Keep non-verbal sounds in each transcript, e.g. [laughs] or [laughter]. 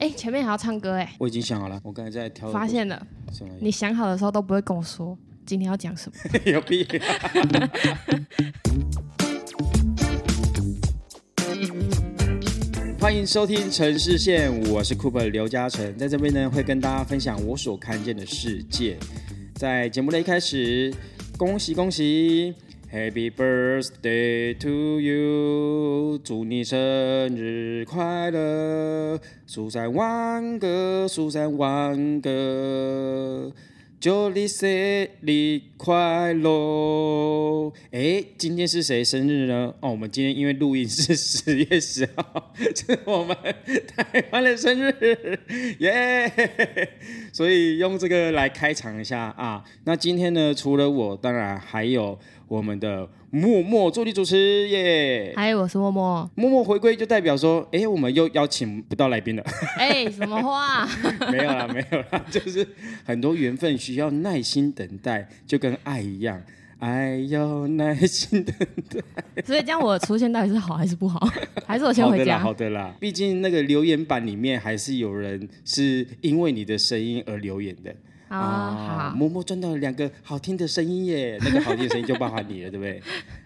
哎，前面还要唱歌哎，我已经想好了，我刚才在挑。发现了，什么？你想好的时候都不会跟我说今天要讲什么。有必要。[laughs] 欢迎收听城市线，我是 Cooper 刘嘉诚，在这边呢会跟大家分享我所看见的世界。在节目的一开始，恭喜恭喜，Happy birthday to you，祝你生日快乐，数三万个，数三万个。祝你生日快乐！哎，今天是谁生日呢？哦，我们今天因为录音是十月十号，是我们台湾的生日，耶！所以用这个来开场一下啊。那今天呢，除了我，当然还有我们的。默默助理主持耶，嗨，我是默默。默默回归就代表说，哎，我们又邀请不到来宾了。[laughs] 哎，什么话？[laughs] 没有啦，没有啦，[laughs] 就是很多缘分需要耐心等待，就跟爱一样，爱要耐心等待。所以这样我出现到底是好还是不好？还是我先回家？好的啦，毕竟那个留言板里面还是有人是因为你的声音而留言的。啊，默默赚到了两个好听的声音耶，[laughs] 那个好听的声音就包含你了，对不对？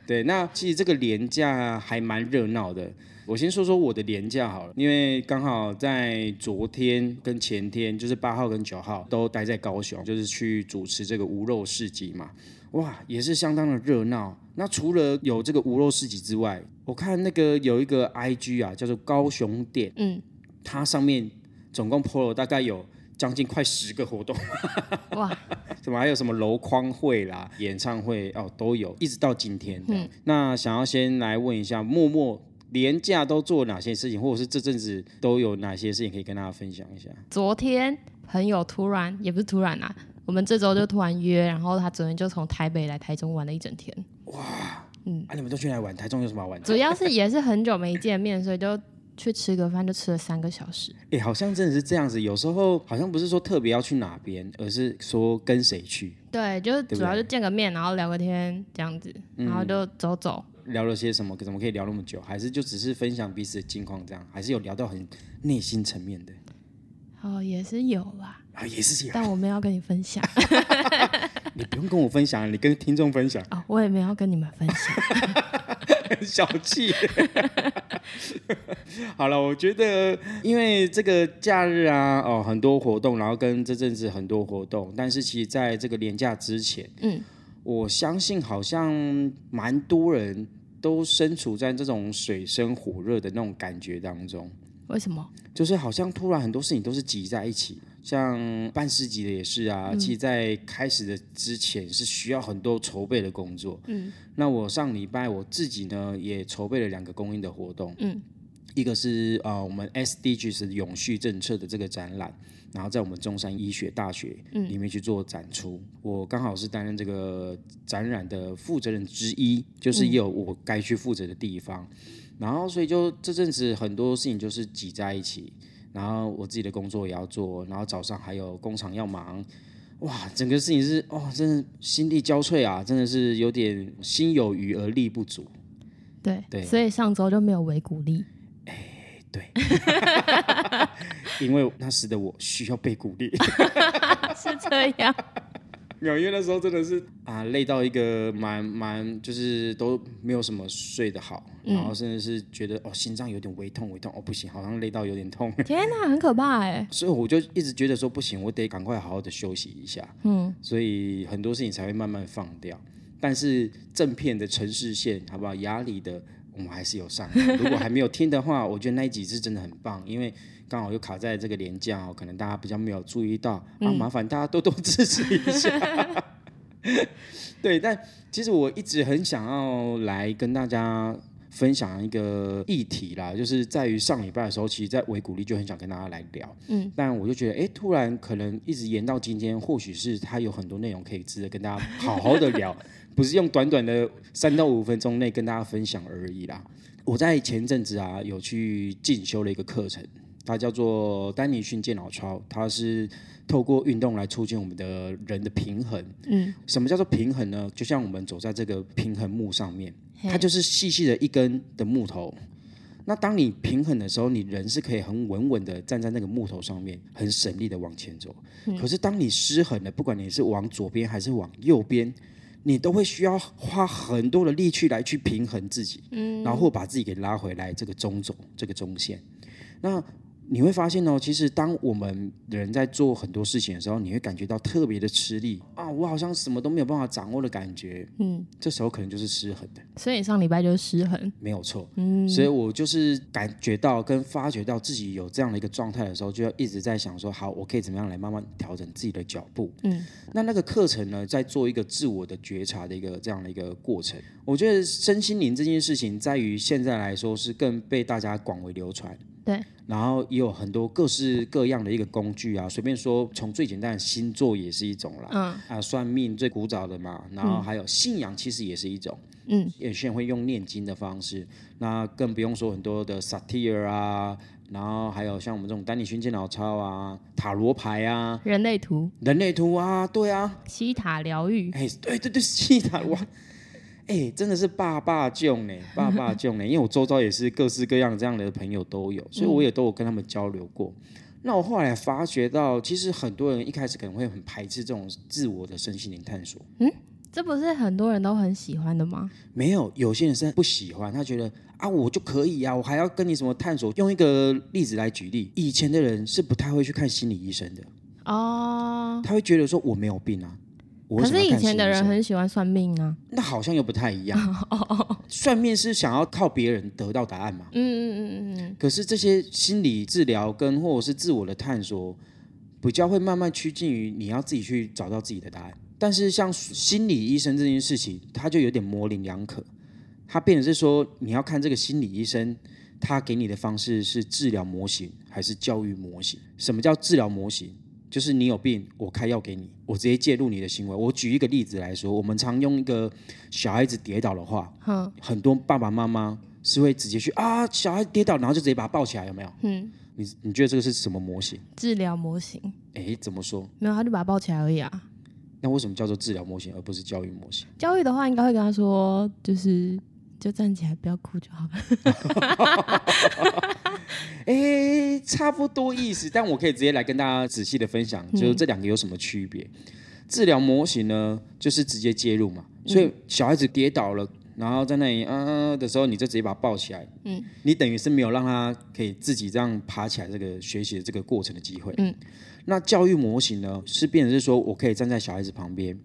对，那其实这个廉价还蛮热闹的。我先说说我的廉价好了，因为刚好在昨天跟前天，就是八号跟九号都待在高雄，就是去主持这个无肉市集嘛。哇，也是相当的热闹。那除了有这个无肉市集之外，我看那个有一个 IG 啊，叫做高雄店，嗯，它上面总共 PO 了大概有。将近快十个活动，哇！[laughs] 怎么还有什么楼框会啦、演唱会哦都有，一直到今天。嗯，那想要先来问一下，默默连假都做哪些事情，或者是这阵子都有哪些事情可以跟大家分享一下？昨天朋友突然也不是突然啊，我们这周就突然约，然后他昨天就从台北来台中玩了一整天。哇，嗯，啊，你们都去哪玩？台中有什么好玩？主要是也是很久没见面，所以就。去吃个饭就吃了三个小时，哎，好像真的是这样子。有时候好像不是说特别要去哪边，而是说跟谁去。对，就是主要就见个面，然后聊个天这样子，然后就走走。聊了些什么？怎么可以聊那么久？还是就只是分享彼此的近况这样？还是有聊到很内心层面的？哦，也是有啦。啊，也是有。但我没有跟你分享。[laughs] 你不用跟我分享，你跟听众分享。哦，我也没有跟你们分享。[laughs] 小气。[laughs] 好了，我觉得因为这个假日啊，哦，很多活动，然后跟这阵子很多活动，但是其实在这个年假之前，嗯，我相信好像蛮多人都身处在这种水深火热的那种感觉当中。为什么？就是好像突然很多事情都是挤在一起，像办市集的也是啊。其实，在开始的之前是需要很多筹备的工作。嗯，那我上礼拜我自己呢也筹备了两个公益的活动。嗯，一个是啊我们 SDGs 永续政策的这个展览，然后在我们中山医学大学里面去做展出。我刚好是担任这个展览的负责人之一，就是也有我该去负责的地方。然后，所以就这阵子很多事情就是挤在一起，然后我自己的工作也要做，然后早上还有工厂要忙，哇，整个事情是哦，真的心力交瘁啊，真的是有点心有余而力不足。对对，所以上周就没有维鼓励。哎，对，[laughs] 因为那时的我需要被鼓励，[laughs] 是这样。纽约那时候真的是啊，累到一个蛮蛮，就是都没有什么睡得好，然后甚至是觉得哦，心脏有点微痛微痛，哦不行，好像累到有点痛。天哪，很可怕哎！所以我就一直觉得说不行，我得赶快好好的休息一下。嗯，所以很多事情才会慢慢放掉。但是正片的城市线，好不好？压力的我们还是有上。如果还没有听的话，我觉得那一集是真的很棒，因为。刚好又卡在这个年假哦，可能大家比较没有注意到啊，麻烦大家多多支持一下。[laughs] 对，但其实我一直很想要来跟大家分享一个议题啦，就是在于上礼拜的时候，其实在维鼓励就很想跟大家来聊，嗯，但我就觉得，哎，突然可能一直延到今天，或许是他有很多内容可以值得跟大家好好的聊，[laughs] 不是用短短的三到五分钟内跟大家分享而已啦。我在前阵子啊，有去进修了一个课程。它叫做丹尼逊健脑操，它是透过运动来促进我们的人的平衡。嗯，什么叫做平衡呢？就像我们走在这个平衡木上面，它就是细细的一根的木头，那当你平衡的时候，你人是可以很稳稳的站在那个木头上面，很省力的往前走。可是当你失衡了，不管你是往左边还是往右边，你都会需要花很多的力气来去平衡自己，嗯，然后把自己给拉回来这个中轴，这个中线。那你会发现哦，其实当我们人在做很多事情的时候，你会感觉到特别的吃力啊，我好像什么都没有办法掌握的感觉。嗯，这时候可能就是失衡的。所以上礼拜就是失衡，没有错。嗯，所以我就是感觉到跟发觉到自己有这样的一个状态的时候，就要一直在想说，好，我可以怎么样来慢慢调整自己的脚步。嗯，那那个课程呢，在做一个自我的觉察的一个这样的一个过程。我觉得身心灵这件事情，在于现在来说是更被大家广为流传。对。然后也有很多各式各样的一个工具啊，随便说，从最简单的星座也是一种啦，嗯，啊，算命最古早的嘛，然后还有信仰其实也是一种，嗯，有些人会用念经的方式，那更不用说很多的萨提尔啊，然后还有像我们这种丹尼勋健脑操啊，塔罗牌啊，人类图，人类图啊，对啊，西塔疗愈，哎，对对对，西塔哇。哎，真的是爸爸救呢，[laughs] 爸爸救呢，因为我周遭也是各式各样这样的朋友都有，所以我也都有跟他们交流过。那我后来发觉到，其实很多人一开始可能会很排斥这种自我的身心灵探索。嗯，这不是很多人都很喜欢的吗？没有，有些人是不喜欢，他觉得啊，我就可以啊，我还要跟你什么探索？用一个例子来举例，以前的人是不太会去看心理医生的哦，他会觉得说我没有病啊。可是以前的人很喜欢算命啊，那好像又不太一样。[laughs] 算命是想要靠别人得到答案嘛？嗯嗯嗯嗯。可是这些心理治疗跟或者是自我的探索，比较会慢慢趋近于你要自己去找到自己的答案。但是像心理医生这件事情，他就有点模棱两可。他变成是说，你要看这个心理医生，他给你的方式是治疗模型还是教育模型？什么叫治疗模型？就是你有病，我开药给你，我直接介入你的行为。我举一个例子来说，我们常用一个小孩子跌倒的话，很多爸爸妈妈是会直接去啊，小孩跌倒，然后就直接把他抱起来，有没有？嗯，你你觉得这个是什么模型？治疗模型？哎，怎么说？没有，他就把他抱起来而已啊。那为什么叫做治疗模型，而不是教育模型？教育的话，应该会跟他说，就是就站起来，不要哭就好了。[laughs] 哎，差不多意思，但我可以直接来跟大家仔细的分享，就是这两个有什么区别？治疗模型呢，就是直接介入嘛，所以小孩子跌倒了，然后在那里啊的时候，你就直接把他抱起来，嗯，你等于是没有让他可以自己这样爬起来这个学习的这个过程的机会，嗯，那教育模型呢，是变成是说我可以站在小孩子旁边，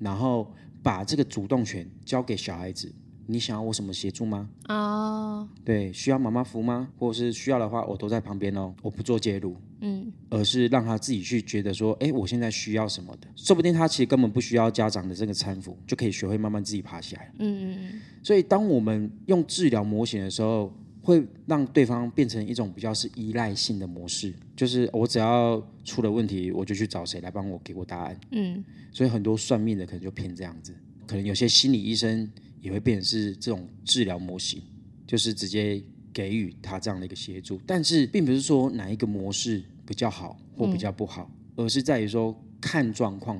然后把这个主动权交给小孩子。你想要我什么协助吗？哦，对，需要妈妈扶吗？或者是需要的话，我都在旁边哦，我不做介入，嗯，而是让他自己去觉得说，哎，我现在需要什么的，说不定他其实根本不需要家长的这个搀扶，就可以学会慢慢自己爬起来。嗯嗯嗯。所以，当我们用治疗模型的时候，会让对方变成一种比较是依赖性的模式，就是我只要出了问题，我就去找谁来帮我给我答案。嗯，所以很多算命的可能就偏这样子，可能有些心理医生。也会变成是这种治疗模型，就是直接给予他这样的一个协助，但是并不是说哪一个模式比较好或比较不好，而是在于说看状况。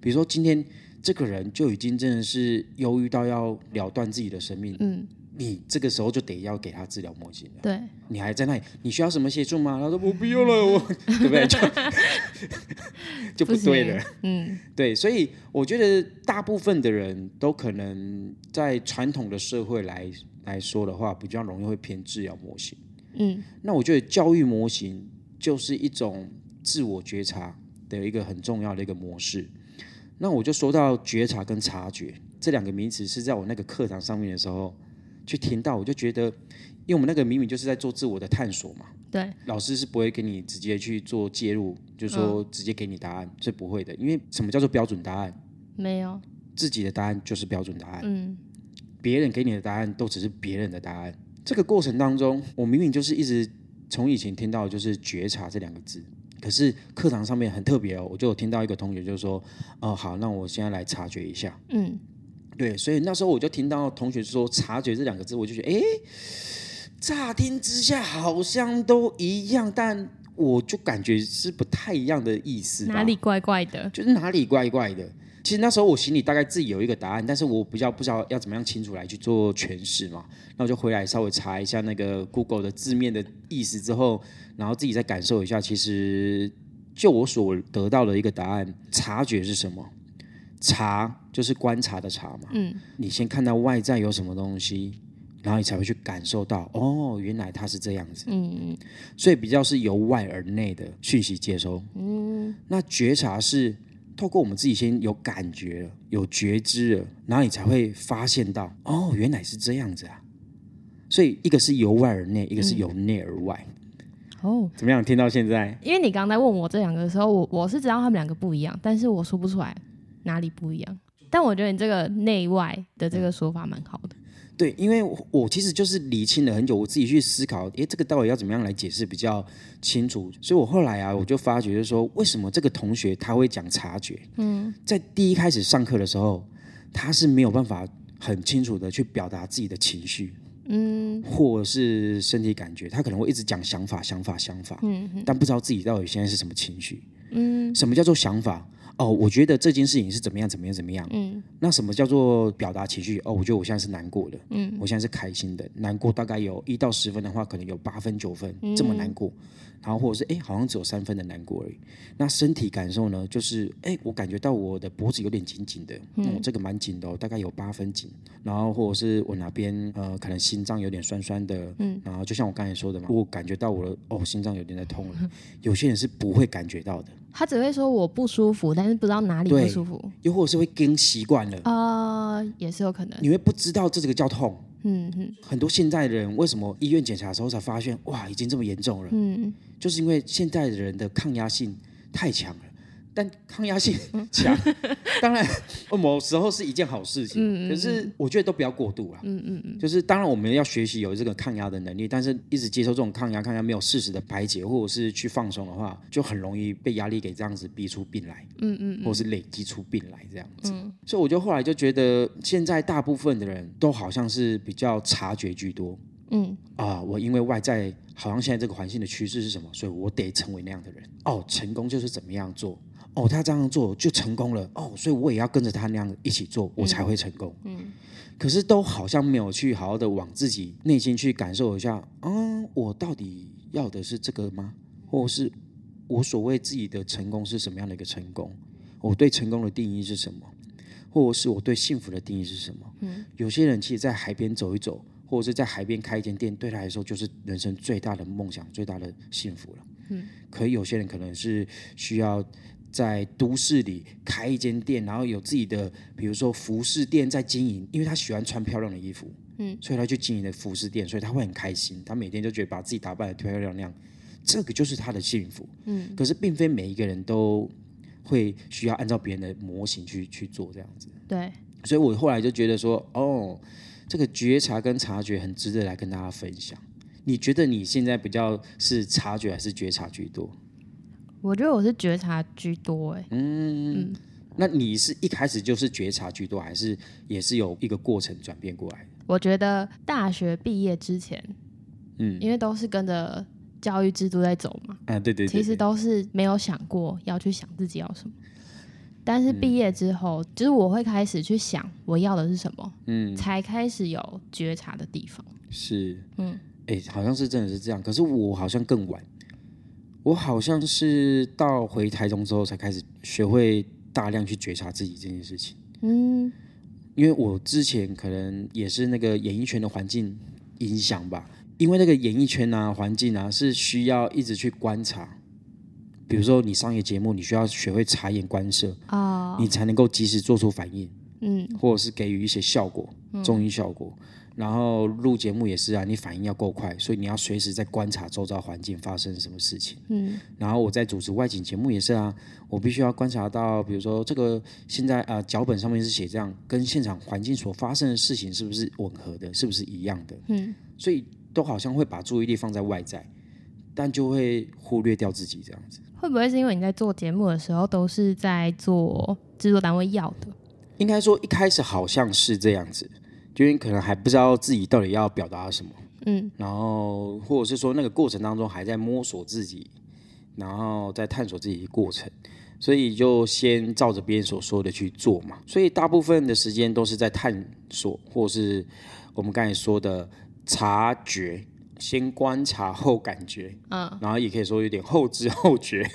比如说今天这个人就已经真的是忧郁到要了断自己的生命，嗯，你这个时候就得要给他治疗模型了。对，你还在那里，你需要什么协助吗？他说我不要了，我对不对？就就不对了。[laughs] 嗯，对，所以我觉得大部分的人都可能在传统的社会来来说的话，比较容易会偏治疗模型。嗯，那我觉得教育模型就是一种自我觉察的一个很重要的一个模式。那我就说到觉察跟察觉这两个名词，是在我那个课堂上面的时候去听到，我就觉得，因为我们那个明明就是在做自我的探索嘛。对，老师是不会给你直接去做介入，就是说直接给你答案是不会的，因为什么叫做标准答案？没有，自己的答案就是标准答案。嗯，别人给你的答案都只是别人的答案。这个过程当中，我明明就是一直从以前听到就是觉察这两个字，可是课堂上面很特别哦，我就有听到一个同学就说：“哦，好，那我现在来察觉一下。”嗯，对，所以那时候我就听到同学说“察觉”这两个字，我就觉得，哎。乍听之下好像都一样，但我就感觉是不太一样的意思。哪里怪怪的？就是哪里怪怪的。其实那时候我心里大概自己有一个答案，但是我比较不知道要怎么样清楚来去做诠释嘛。那我就回来稍微查一下那个 Google 的字面的意思之后，然后自己再感受一下。其实就我所得到的一个答案，察觉是什么？察就是观察的察嘛。嗯。你先看到外在有什么东西，然后你才会去感受到，哦，原来它是这样子。嗯嗯。所以比较是由外而内的讯息接收。嗯。那觉察是。透过我们自己先有感觉了，有觉知了，然后你才会发现到，哦，原来是这样子啊。所以一个是由外而内，一个是由内而外。哦，怎么样？听到现在？因为你刚才问我这两个的时候，我我是知道他们两个不一样，但是我说不出来哪里不一样。但我觉得你这个内外的这个说法蛮好的。对，因为我其实就是理清了很久，我自己去思考，诶，这个到底要怎么样来解释比较清楚？所以我后来啊，我就发觉，就是说，为什么这个同学他会讲察觉？嗯，在第一开始上课的时候，他是没有办法很清楚的去表达自己的情绪，嗯，或者是身体感觉，他可能会一直讲想法、想法、想法，嗯，但不知道自己到底现在是什么情绪，嗯，什么叫做想法？哦，我觉得这件事情是怎么样，怎么样，怎么样？嗯，那什么叫做表达情绪？哦，我觉得我现在是难过的，嗯，我现在是开心的。难过大概有一到十分的话，可能有八分九分这么难过。然后或者是哎，好像只有三分的难过而已。那身体感受呢？就是哎，我感觉到我的脖子有点紧紧的，嗯，这个蛮紧的，大概有八分紧。然后或者是我哪边呃，可能心脏有点酸酸的，嗯，然后就像我刚才说的嘛，我感觉到我的哦，心脏有点在痛了。[laughs] 有些人是不会感觉到的，他只会说我不舒服，但是不知道哪里不舒服，又或者是会跟习惯了啊，也是有可能，你会不知道这这个叫痛。嗯嗯，很多现在的人为什么医院检查的时候才发现，哇，已经这么严重了？嗯，就是因为现在的人的抗压性太强了。但抗压性 [laughs] 强，当然 [laughs] 某时候是一件好事情。可是我觉得都不要过度了。嗯嗯嗯。就是当然我们要学习有这个抗压的能力，但是一直接受这种抗压，抗压没有适时的排解，或者是去放松的话，就很容易被压力给这样子逼出病来。嗯嗯。或是累积出病来这样子。嗯。所以我就后来就觉得，现在大部分的人都好像是比较察觉居多。嗯。啊，我因为外在好像现在这个环境的趋势是什么，所以我得成为那样的人。哦，成功就是怎么样做。哦，他这样做就成功了哦，所以我也要跟着他那样一起做，我才会成功。嗯，可是都好像没有去好好的往自己内心去感受一下，嗯，我到底要的是这个吗？或是我所谓自己的成功是什么样的一个成功？我对成功的定义是什么？或者是我对幸福的定义是什么？嗯，有些人其实，在海边走一走，或者是在海边开一间店，对他来说就是人生最大的梦想、最大的幸福了。嗯，可有些人可能是需要。在都市里开一间店，然后有自己的，比如说服饰店在经营，因为他喜欢穿漂亮的衣服，嗯，所以他就经营的服饰店，所以他会很开心，他每天就觉得把自己打扮的漂漂亮亮，这个就是他的幸福，嗯。可是并非每一个人都会需要按照别人的模型去去做这样子，对。所以我后来就觉得说，哦，这个觉察跟察觉很值得来跟大家分享。你觉得你现在比较是察觉还是觉察居多？我觉得我是觉察居多哎，嗯，那你是一开始就是觉察居多，还是也是有一个过程转变过来？我觉得大学毕业之前，嗯，因为都是跟着教育制度在走嘛，啊，对对，其实都是没有想过要去想自己要什么，但是毕业之后，就是我会开始去想我要的是什么，嗯，才开始有觉察的地方，是，嗯，哎，好像是真的是这样，可是我好像更晚。我好像是到回台中之后才开始学会大量去觉察自己这件事情。嗯，因为我之前可能也是那个演艺圈的环境影响吧，因为那个演艺圈啊环境啊是需要一直去观察，比如说你商业节目，你需要学会察言观色啊，你才能够及时做出反应，嗯，或者是给予一些效果，综艺效果。然后录节目也是啊，你反应要够快，所以你要随时在观察周遭环境发生什么事情。嗯，然后我在主持外景节目也是啊，我必须要观察到，比如说这个现在啊脚本上面是写这样，跟现场环境所发生的事情是不是吻合的，是不是一样的？嗯，所以都好像会把注意力放在外在，但就会忽略掉自己这样子。会不会是因为你在做节目的时候都是在做制作单位要的？应该说一开始好像是这样子。因为可能还不知道自己到底要表达什么，嗯，然后或者是说那个过程当中还在摸索自己然后在探索自己的过程，所以就先照着别人所说的去做嘛。所以大部分的时间都是在探索，或是我们刚才说的察觉，先观察后感觉，嗯，然后也可以说有点后知后觉，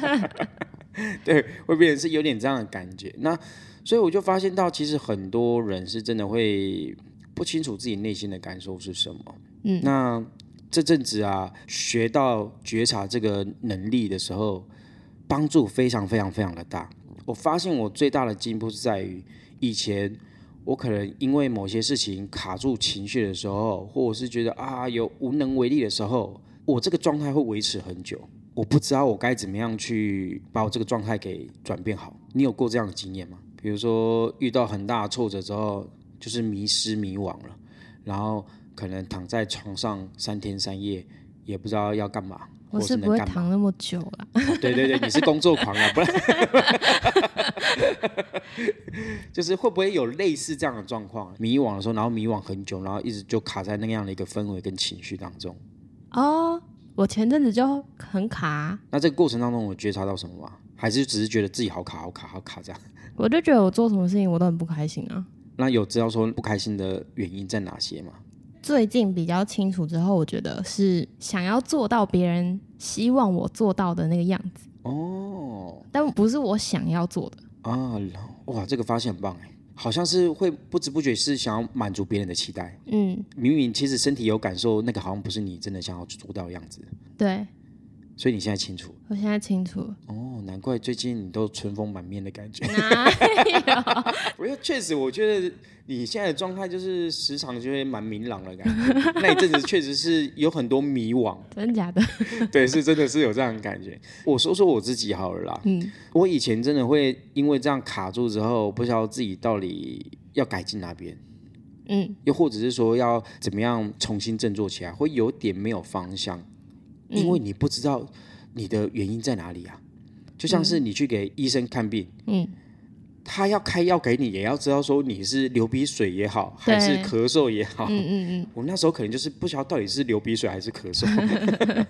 [laughs] [laughs] 对，会变成是有点这样的感觉。那所以我就发现到，其实很多人是真的会不清楚自己内心的感受是什么。嗯，那这阵子啊，学到觉察这个能力的时候，帮助非常非常非常的大。我发现我最大的进步是在于，以前我可能因为某些事情卡住情绪的时候，或者是觉得啊有无能为力的时候，我这个状态会维持很久。我不知道我该怎么样去把我这个状态给转变好。你有过这样的经验吗？比如说遇到很大的挫折之后，就是迷失迷惘了，然后。可能躺在床上三天三夜，也不知道要干嘛。我是不会躺那么久了。对对对，你是工作狂啊，不然 [laughs] 就是会不会有类似这样的状况？迷惘的时候，然后迷惘很久，然后一直就卡在那样的一个氛围跟情绪当中。哦，我前阵子就很卡。那这个过程当中，我觉察到什么吗？还是只是觉得自己好卡、好卡、好卡这样？[laughs] 我就觉得我做什么事情我都很不开心啊。那有知道说不开心的原因在哪些吗？最近比较清楚之后，我觉得是想要做到别人希望我做到的那个样子哦，但不是我想要做的啊！哇，这个发现很棒哎，好像是会不知不觉是想要满足别人的期待，嗯，明明其实身体有感受，那个好像不是你真的想要做到的样子，对。所以你现在清楚？我现在清楚。哦，难怪最近你都春风满面的感觉。哪有？不是，确实，我觉得你现在的状态就是时常就会蛮明朗的感觉。[laughs] 那一阵子确实是有很多迷惘。真的假的？[laughs] 对，是真的是有这样的感觉。我说说我自己好了啦。嗯。我以前真的会因为这样卡住之后，不知道自己到底要改进哪边。嗯。又或者是说要怎么样重新振作起来，会有点没有方向。因为你不知道你的原因在哪里啊，就像是你去给医生看病，嗯，他要开药给你，也要知道说你是流鼻水也好，还是咳嗽也好，嗯嗯嗯，[laughs] 我那时候可能就是不晓得到底是流鼻水还是咳嗽，[laughs]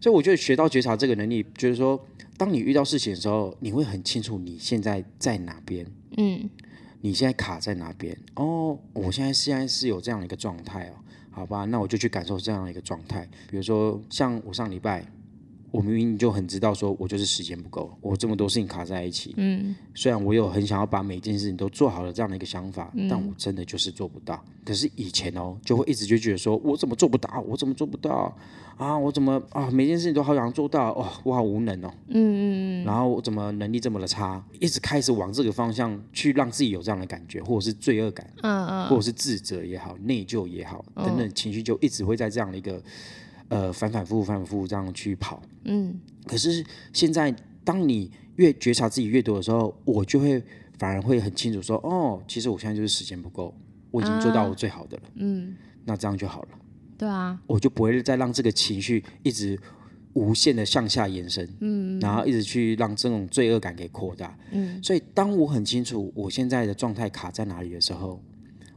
所以我觉得学到觉察这个能力，就是说，当你遇到事情的时候，你会很清楚你现在在哪边，嗯，你现在卡在哪边，哦，我现在现在是有这样的一个状态哦。好吧，那我就去感受这样的一个状态。比如说，像我上礼拜，我明明就很知道，说我就是时间不够，我这么多事情卡在一起。嗯，虽然我有很想要把每件事情都做好了这样的一个想法，但我真的就是做不到。可是以前哦，就会一直就觉得说，我怎么做不到？我怎么做不到？啊，我怎么啊？每件事情都好想做到，哦，我好无能哦。嗯嗯嗯。然后我怎么能力这么的差？一直开始往这个方向去，让自己有这样的感觉，或者是罪恶感，嗯嗯，或者是自责也好，内疚也好，等等情绪就一直会在这样的一个呃反反复复、反反复复这样去跑。嗯。可是现在，当你越觉察自己越多的时候，我就会反而会很清楚说，哦，其实我现在就是时间不够，我已经做到我最好的了。嗯。那这样就好了。对啊，我就不会再让这个情绪一直无限的向下延伸，嗯，然后一直去让这种罪恶感给扩大，嗯，所以当我很清楚我现在的状态卡在哪里的时候，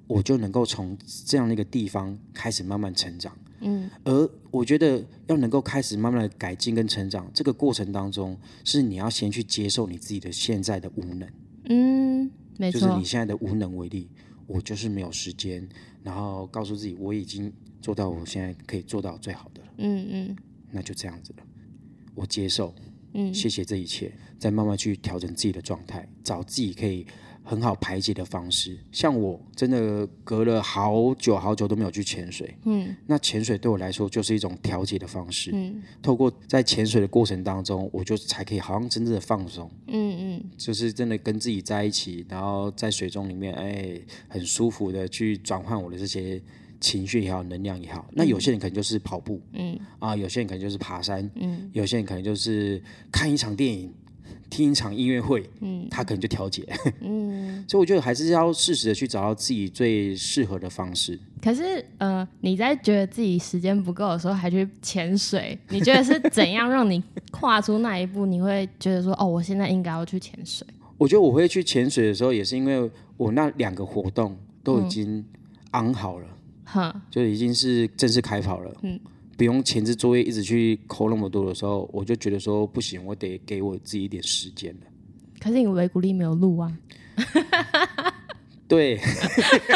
我就能够从这样的一个地方开始慢慢成长，嗯，而我觉得要能够开始慢慢的改进跟成长，这个过程当中是你要先去接受你自己的现在的无能，嗯，没错，就是你现在的无能为力，我就是没有时间，然后告诉自己我已经。做到我现在可以做到最好的了，嗯嗯，那就这样子了，我接受，嗯，谢谢这一切，再慢慢去调整自己的状态，找自己可以很好排解的方式。像我真的隔了好久好久都没有去潜水，嗯，那潜水对我来说就是一种调节的方式，嗯，透过在潜水的过程当中，我就才可以好像真正的放松，嗯嗯，就是真的跟自己在一起，然后在水中里面，哎，很舒服的去转换我的这些。情绪也好，能量也好，那有些人可能就是跑步，嗯，啊，有些人可能就是爬山，嗯，有些人可能就是看一场电影，听一场音乐会，嗯，他可能就调节，嗯，[laughs] 所以我觉得还是要适时的去找到自己最适合的方式。可是，呃，你在觉得自己时间不够的时候还去潜水，你觉得是怎样让你跨出那一步？你会觉得说，哦，我现在应该要去潜水？我觉得我会去潜水的时候，也是因为我那两个活动都已经安好了。哈，就已经是正式开跑了。嗯，不用前置作业一直去抠那么多的时候，我就觉得说不行，我得给我自己一点时间了。可是你维古力没有录啊？对，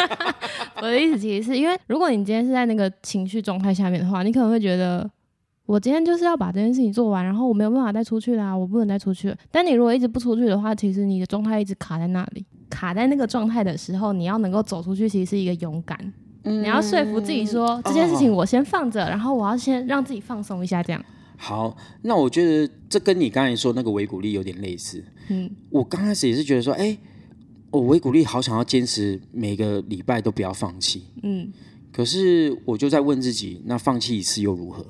[laughs] 我的意思其实是因为，如果你今天是在那个情绪状态下面的话，你可能会觉得我今天就是要把这件事情做完，然后我没有办法再出去啦，我不能再出去了。但你如果一直不出去的话，其实你的状态一直卡在那里，卡在那个状态的时候，你要能够走出去，其实是一个勇敢。你要说服自己说这件事情我先放着，然后我要先让自己放松一下，这样。好，那我觉得这跟你刚才说那个维鼓励有点类似。嗯，我刚开始也是觉得说，哎，我维鼓励好想要坚持每个礼拜都不要放弃。嗯，可是我就在问自己，那放弃一次又如何？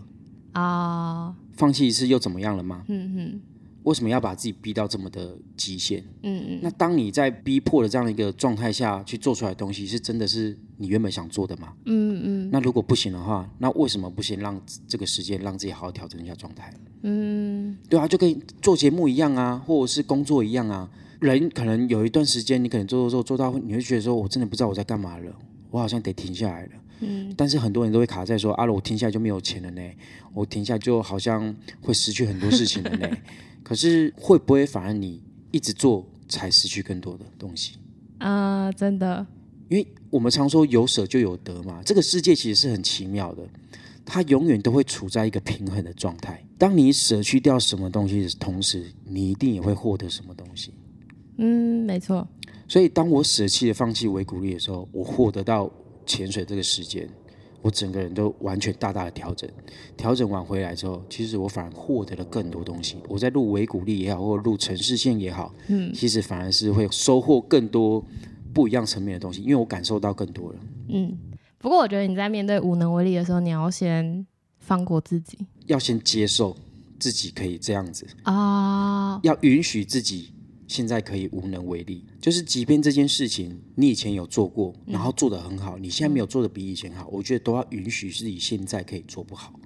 啊，放弃一次又怎么样了吗？嗯哼。为什么要把自己逼到这么的极限？嗯嗯。那当你在逼迫的这样的一个状态下去做出来的东西，是真的是你原本想做的吗？嗯嗯。那如果不行的话，那为什么不先让这个时间让自己好好调整一下状态？嗯，对啊，就跟做节目一样啊，或者是工作一样啊。人可能有一段时间，你可能做做做做到，你会觉得说，我真的不知道我在干嘛了，我好像得停下来了。嗯。但是很多人都会卡在说，阿罗，我停下来就没有钱了呢，我停下就好像会失去很多事情了呢。[laughs] 可是会不会反而你一直做才失去更多的东西？啊，真的，因为我们常说有舍就有得嘛。这个世界其实是很奇妙的，它永远都会处在一个平衡的状态。当你舍去掉什么东西的同时，你一定也会获得什么东西。嗯，没错。所以当我舍弃了放弃为鼓励的时候，我获得到潜水这个时间。我整个人都完全大大的调整，调整完回来之后，其实我反而获得了更多东西。我在录维谷力也好，或录城市线也好，嗯，其实反而是会收获更多不一样层面的东西，因为我感受到更多了。嗯，不过我觉得你在面对无能为力的时候，你要先放过自己，要先接受自己可以这样子啊，要允许自己。现在可以无能为力，就是即便这件事情你以前有做过，然后做得很好，你现在没有做的比以前好，我觉得都要允许自己现在可以做不好。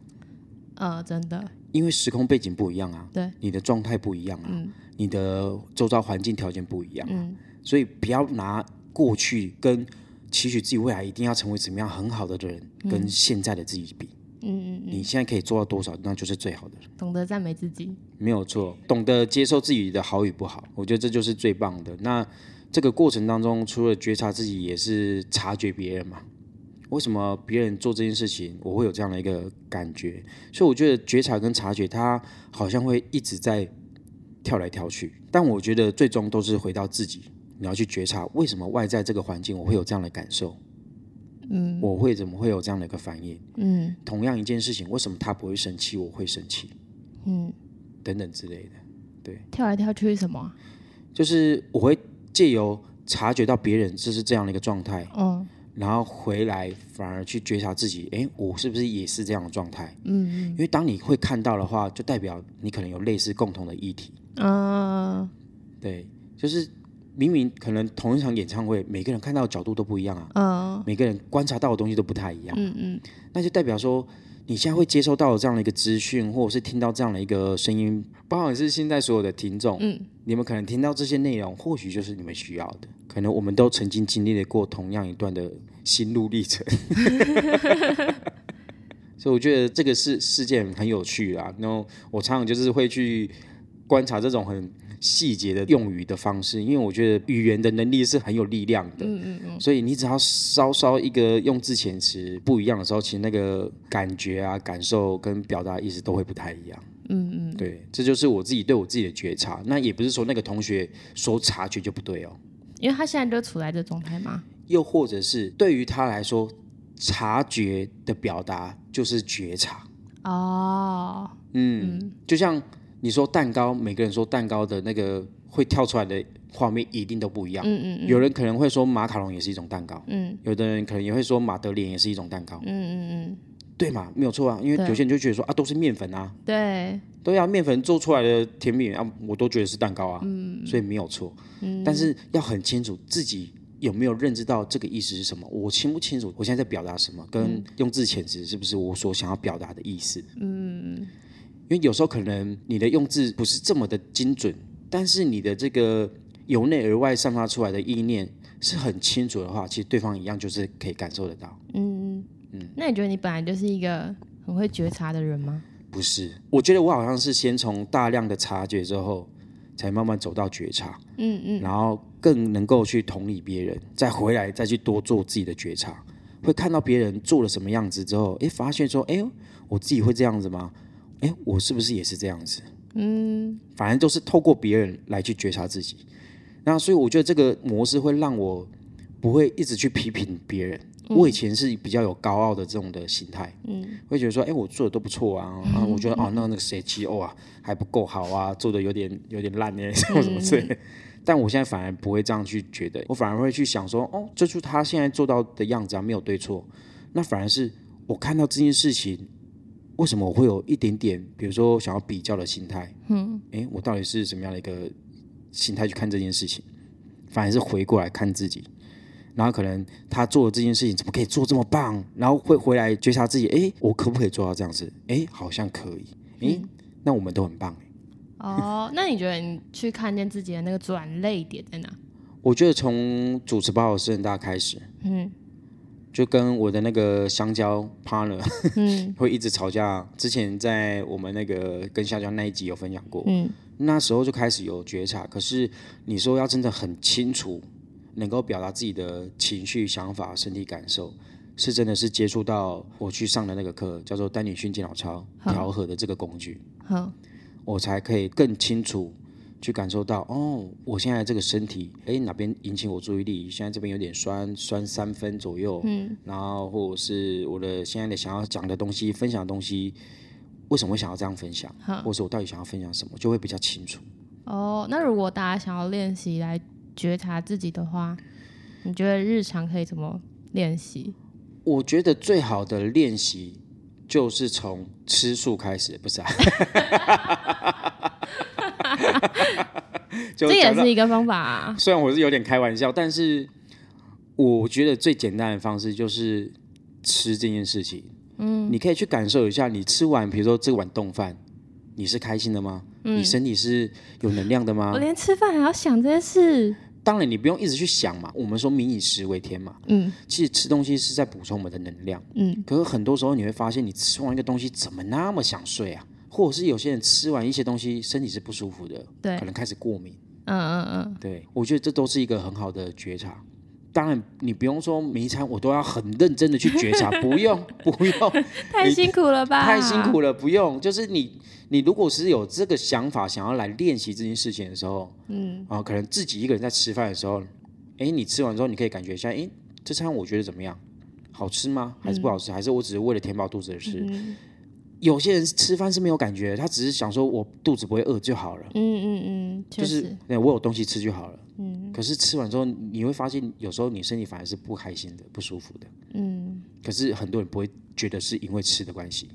呃，真的，因为时空背景不一样啊，对，你的状态不一样啊，你的周遭环境条件不一样，嗯，所以不要拿过去跟期许自己未来一定要成为怎么样很好的人，跟现在的自己比。嗯嗯，你现在可以做到多少，那就是最好的。懂得赞美自己，没有错。懂得接受自己的好与不好，我觉得这就是最棒的。那这个过程当中，除了觉察自己，也是察觉别人嘛。为什么别人做这件事情，我会有这样的一个感觉？所以我觉得觉察跟察觉，它好像会一直在跳来跳去。但我觉得最终都是回到自己，你要去觉察为什么外在这个环境我会有这样的感受。嗯，我会怎么会有这样的一个反应？嗯，同样一件事情，为什么他不会生气，我会生气？嗯，等等之类的，对。跳来跳去是什么？就是我会借由察觉到别人这是这样的一个状态，嗯，然后回来反而去觉察自己，哎，我是不是也是这样的状态？嗯嗯。因为当你会看到的话，就代表你可能有类似共同的议题。啊，对，就是。明明可能同一场演唱会，每个人看到的角度都不一样啊。嗯。每个人观察到的东西都不太一样。嗯嗯。那就代表说，你现在会接收到这样的一个资讯，或者是听到这样的一个声音，包括是现在所有的听众，嗯，你们可能听到这些内容，或许就是你们需要的。可能我们都曾经经历了过同样一段的心路历程。[laughs] 所以我觉得这个是事件很有趣啊。然后我常常就是会去观察这种很。细节的用语的方式，因为我觉得语言的能力是很有力量的，嗯嗯嗯，所以你只要稍稍一个用字遣词不一样的时候，其实那个感觉啊、感受跟表达意思都会不太一样，嗯嗯，对，这就是我自己对我自己的觉察。那也不是说那个同学说察觉就不对哦，因为他现在就处在这状态吗？又或者是对于他来说，察觉的表达就是觉察。哦，嗯，就像。你说蛋糕，每个人说蛋糕的那个会跳出来的画面一定都不一样。嗯嗯嗯。有人可能会说马卡龙也是一种蛋糕。嗯。有的人可能也会说马德莲也是一种蛋糕。嗯嗯嗯。对嘛？没有错啊，因为有些人就觉得说啊，都是面粉啊。对。对啊，面粉做出来的甜品啊，我都觉得是蛋糕啊。嗯。所以没有错。嗯。但是要很清楚自己有没有认知到这个意思是什么，我清不清楚我现在在表达什么，跟用字遣词是不是我所想要表达的意思？嗯。因为有时候可能你的用字不是这么的精准，但是你的这个由内而外散发出来的意念是很清楚的话，其实对方一样就是可以感受得到。嗯嗯。那你觉得你本来就是一个很会觉察的人吗？不是，我觉得我好像是先从大量的察觉之后，才慢慢走到觉察，嗯嗯，然后更能够去同理别人，再回来再去多做自己的觉察，会看到别人做了什么样子之后，哎，发现说，哎，我自己会这样子吗？哎，我是不是也是这样子？嗯，反正都是透过别人来去觉察自己，那所以我觉得这个模式会让我不会一直去批评别人。我以前是比较有高傲的这种的心态，嗯，会觉得说，哎，我做的都不错啊，[laughs] 啊，我觉得哦，那那个谁 G O 啊还不够好啊，做的有点有点烂呢，[laughs] 什么什么之类。[laughs] 但我现在反而不会这样去觉得，我反而会去想说，哦，这就是他现在做到的样子啊，没有对错。那反而是我看到这件事情，为什么我会有一点点，比如说想要比较的心态？嗯，哎，我到底是什么样的一个心态去看这件事情？反而是回过来看自己。然后可能他做的这件事情怎么可以做这么棒？然后会回来觉察自己，哎，我可不可以做到这样子？哎，好像可以。哎，那我们都很棒。哦，那你觉得你去看见自己的那个转泪点在哪？我觉得从主持包老师很大开始，嗯，就跟我的那个香蕉 partner，嗯，[laughs] 会一直吵架。之前在我们那个跟香蕉那一集有分享过，嗯，那时候就开始有觉察。可是你说要真的很清楚。能够表达自己的情绪、想法、身体感受，是真的是接触到我去上的那个课，叫做丹尼逊健脑操调和的这个工具，好，我才可以更清楚去感受到，哦，我现在这个身体，哎，哪边引起我注意力？现在这边有点酸，酸三分左右，嗯，然后或者是我的现在的想要讲的东西、分享的东西，为什么会想要这样分享？或者是我到底想要分享什么，就会比较清楚。哦，那如果大家想要练习来。觉察自己的话，你觉得日常可以怎么练习？我觉得最好的练习就是从吃素开始，不是啊？[laughs] [laughs] 这也是一个方法啊。虽然我是有点开玩笑，但是我觉得最简单的方式就是吃这件事情。嗯，你可以去感受一下，你吃完，比如说这碗冻饭，你是开心的吗？你身体是有能量的吗？我连吃饭还要想这件事。当然，你不用一直去想嘛。我们说“民以食为天”嘛。嗯。其实吃东西是在补充我们的能量。嗯。可是很多时候你会发现，你吃完一个东西怎么那么想睡啊？或者是有些人吃完一些东西身体是不舒服的，对，可能开始过敏。嗯嗯嗯。对，我觉得这都是一个很好的觉察。当然，你不用说每一餐我都要很认真的去觉察，不用不用，[laughs] 太辛苦了吧？太辛苦了，不用。就是你。你如果是有这个想法，想要来练习这件事情的时候，嗯，啊，可能自己一个人在吃饭的时候，哎，你吃完之后，你可以感觉一下，哎，这餐我觉得怎么样？好吃吗？还是不好吃？还是我只是为了填饱肚子而吃？有些人吃饭是没有感觉，他只是想说我肚子不会饿就好了。嗯嗯嗯，就是我有东西吃就好了。嗯，可是吃完之后，你会发现有时候你身体反而是不开心的、不舒服的。嗯，可是很多人不会觉得是因为吃的关系。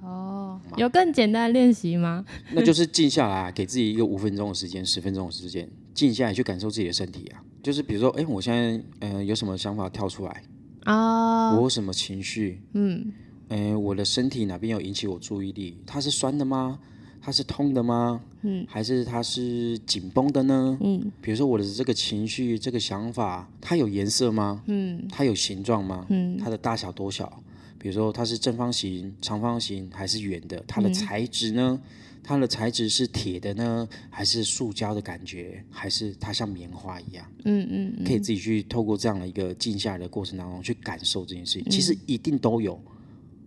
哦，有更简单的练习吗？[laughs] 那就是静下来，给自己一个五分钟的时间、十分钟的时间，静下来去感受自己的身体啊。就是比如说，哎，我现在嗯有什么想法跳出来啊？我有什么情绪？嗯，哎，我的身体哪边有引起我注意力？它是酸的吗？它是痛的吗？嗯，还是它是紧绷的呢？嗯，比如说我的这个情绪、这个想法，它有颜色吗？嗯，它有形状吗？嗯，它的大小多小？比如说它是正方形、长方形还是圆的？它的材质呢？它的材质是铁的呢，还是塑胶的感觉？还是它像棉花一样？嗯嗯，可以自己去透过这样的一个静下来的过程当中去感受这件事情。其实一定都有，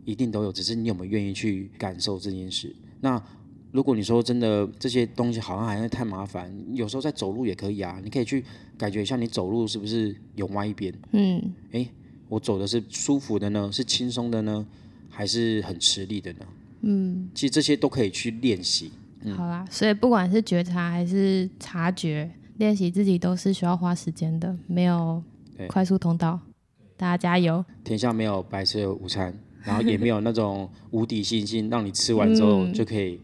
一定都有，只是你有没有愿意去感受这件事？那如果你说真的这些东西好像还是太麻烦，有时候在走路也可以啊。你可以去感觉一下，你走路是不是有歪一边？嗯，哎。我走的是舒服的呢，是轻松的呢，还是很吃力的呢？嗯，其实这些都可以去练习。好啦，所以不管是觉察还是察觉，练习自己都是需要花时间的，没有快速通道。大家加油！天下没有白色午餐，然后也没有那种无底信心，让你吃完之后就可以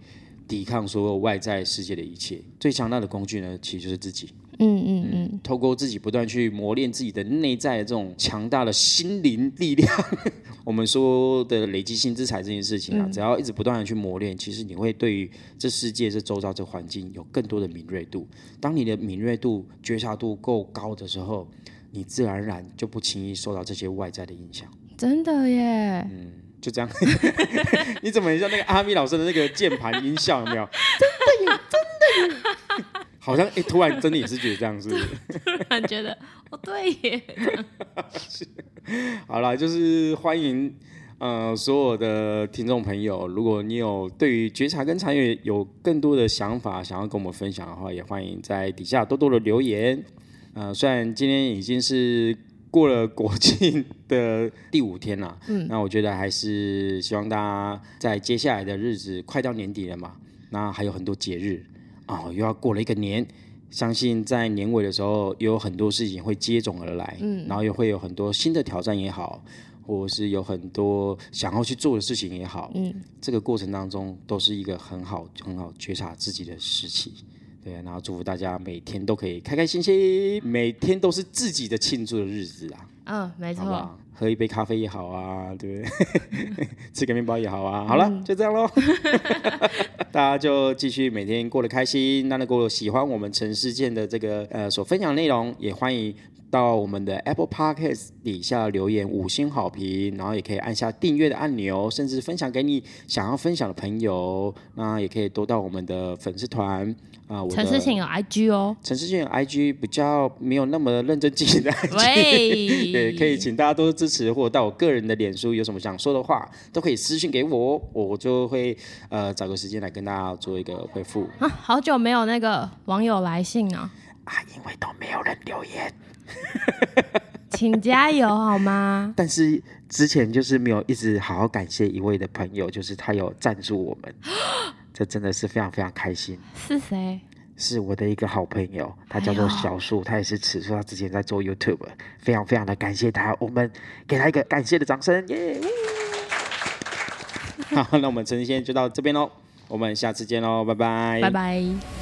抵抗所有外在世界的一切。最强大的工具呢，其实就是自己。嗯嗯嗯，透过自己不断去磨练自己的内在的这种强大的心灵力量，[laughs] 我们说的累积性资产这件事情啊，只要一直不断的去磨练，其实你会对于这世界、这周遭、这环境有更多的敏锐度。当你的敏锐度、觉察度够高的时候，你自然而然就不轻易受到这些外在的影响。真的耶。嗯。就这样。[laughs] 你怎么像那个阿咪老师的那个键盘音效有没有？真的有，真的有。好像哎，突然真的也是觉得这样子，突然觉得哦，对耶。[laughs] 好了，就是欢迎呃所有的听众朋友，如果你有对于觉察跟参与有更多的想法，想要跟我们分享的话，也欢迎在底下多多的留言。呃，虽然今天已经是过了国庆的第五天了，嗯，那我觉得还是希望大家在接下来的日子，快到年底了嘛，那还有很多节日。哦，又要过了一个年，相信在年尾的时候，又有很多事情会接踵而来，嗯，然后又会有很多新的挑战也好，或者是有很多想要去做的事情也好，嗯，这个过程当中都是一个很好很好觉察自己的时期，对，然后祝福大家每天都可以开开心心，每天都是自己的庆祝的日子啊，嗯，没错。喝一杯咖啡也好啊，对不对？[laughs] 吃个面包也好啊。好了，就这样喽。[laughs] 大家就继续每天过得开心。那如果喜欢我们陈世健的这个呃所分享内容，也欢迎到我们的 Apple Podcast 底下留言五星好评，然后也可以按下订阅的按钮，甚至分享给你想要分享的朋友。那也可以多到我们的粉丝团。啊，陈世庆有 IG 哦。陈世庆有 IG 比较没有那么认真记的 IG，[laughs] 对，可以请大家多多支持，或者到我个人的脸书有什么想说的话，都可以私信给我，我就会呃找个时间来跟大家做一个回复。啊，好久没有那个网友来信啊。啊，因为都没有人留言。[laughs] 请加油好吗？[laughs] 但是之前就是没有一直好好感谢一位的朋友，就是他有赞助我们。[gasps] 这真的是非常非常开心。是谁？是我的一个好朋友，他叫做小树，他也是此树，他之前在做 YouTube，非常非常的感谢他，我们给他一个感谢的掌声，耶！[laughs] 好，那我们陈先就到这边喽，我们下次见喽，拜拜，拜拜。